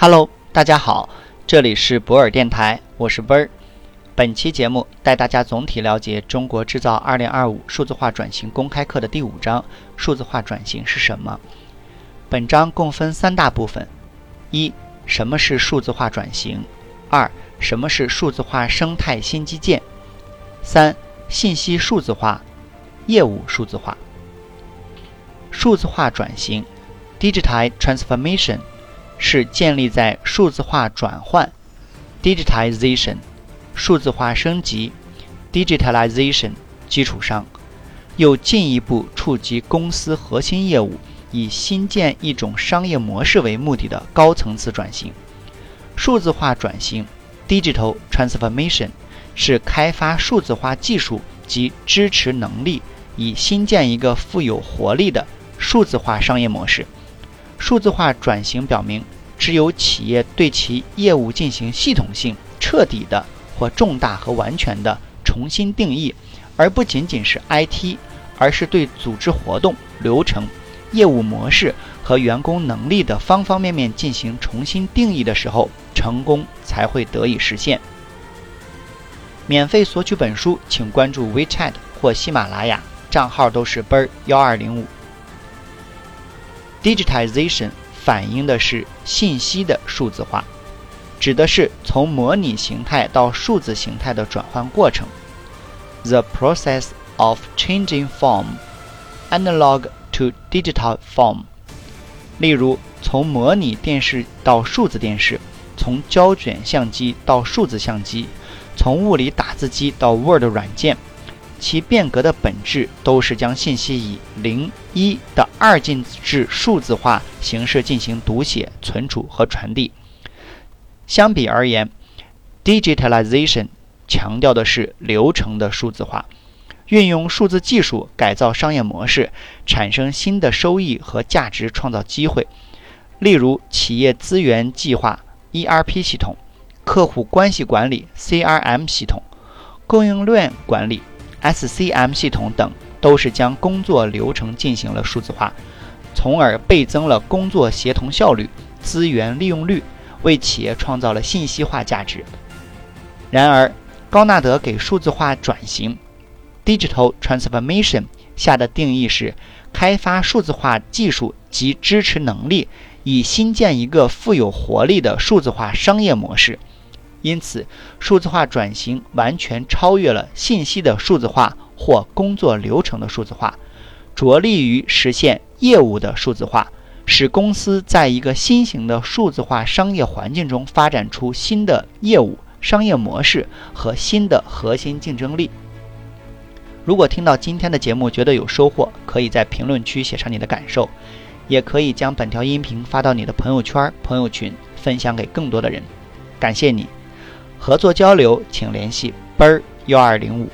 Hello，大家好，这里是博尔电台，我是奔儿。本期节目带大家总体了解《中国制造2025数字化转型公开课》的第五章：数字化转型是什么？本章共分三大部分：一、什么是数字化转型；二、什么是数字化生态新基建；三、信息数字化、业务数字化。数字化转型 （Digital Transformation）。是建立在数字化转换 （digitization）、数字化升级 （digitalization） 基础上，又进一步触及公司核心业务，以新建一种商业模式为目的的高层次转型。数字化转型 （digital transformation） 是开发数字化技术及支持能力，以新建一个富有活力的数字化商业模式。数字化转型表明，只有企业对其业务进行系统性、彻底的或重大和完全的重新定义，而不仅仅是 IT，而是对组织活动、流程、业务模式和员工能力的方方面面进行重新定义的时候，成功才会得以实现。免费索取本书，请关注 WeChat 或喜马拉雅，账号都是 ber 幺二零五。Digitization 反映的是信息的数字化，指的是从模拟形态到数字形态的转换过程。The process of changing form analog to digital form。例如，从模拟电视到数字电视，从胶卷相机到数字相机，从物理打字机到 Word 软件。其变革的本质都是将信息以零一的二进制数字化形式进行读写、存储和传递。相比而言，digitalization 强调的是流程的数字化，运用数字技术改造商业模式，产生新的收益和价值创造机会。例如，企业资源计划 ERP 系统、客户关系管理 CRM 系统、供应链管理。SCM 系统等都是将工作流程进行了数字化，从而倍增了工作协同效率、资源利用率，为企业创造了信息化价值。然而，高纳德给数字化转型 （Digital Transformation） 下的定义是：开发数字化技术及支持能力，以新建一个富有活力的数字化商业模式。因此，数字化转型完全超越了信息的数字化或工作流程的数字化，着力于实现业务的数字化，使公司在一个新型的数字化商业环境中发展出新的业务商业模式和新的核心竞争力。如果听到今天的节目觉得有收获，可以在评论区写上你的感受，也可以将本条音频发到你的朋友圈、朋友群，分享给更多的人。感谢你。合作交流，请联系奔儿幺二零五。